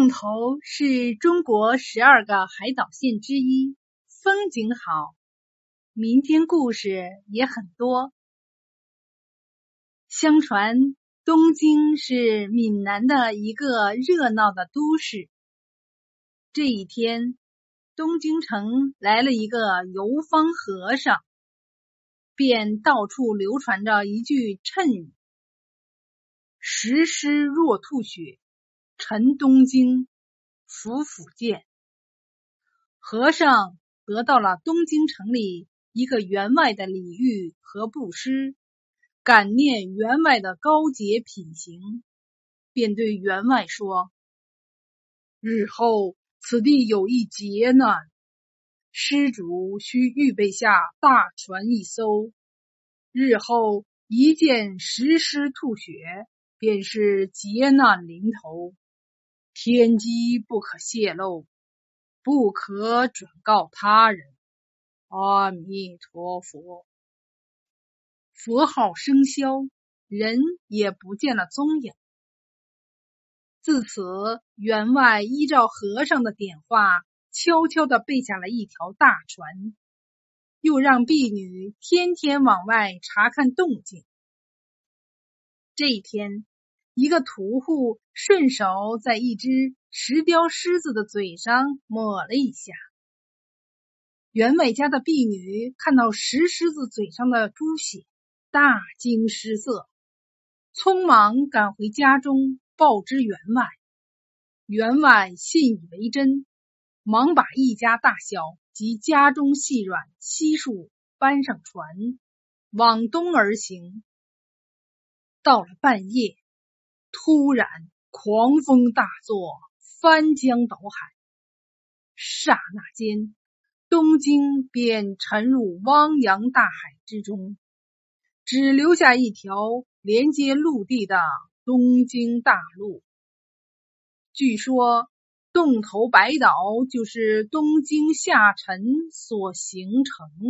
洞头是中国十二个海岛县之一，风景好，民间故事也很多。相传东京是闽南的一个热闹的都市。这一天，东京城来了一个游方和尚，便到处流传着一句谶语：“石狮若吐血。”陈东京，伏府见。和尚得到了东京城里一个员外的礼遇和布施，感念员外的高洁品行，便对员外说：“日后此地有一劫难，施主需预备下大船一艘。日后一见石狮吐血，便是劫难临头。”天机不可泄露，不可转告他人。阿弥陀佛。佛号生消，人也不见了踪影。自此，员外依照和尚的点化，悄悄的备下了一条大船，又让婢女天天往外查看动静。这一天。一个屠户顺手在一只石雕狮子的嘴上抹了一下，员外家的婢女看到石狮子嘴上的猪血，大惊失色，匆忙赶回家中报知员外。员外信以为真，忙把一家大小及家中细软悉数搬上船，往东而行。到了半夜。突然，狂风大作，翻江倒海。刹那间，东京便沉入汪洋大海之中，只留下一条连接陆地的东京大路。据说，洞头白岛就是东京下沉所形成的。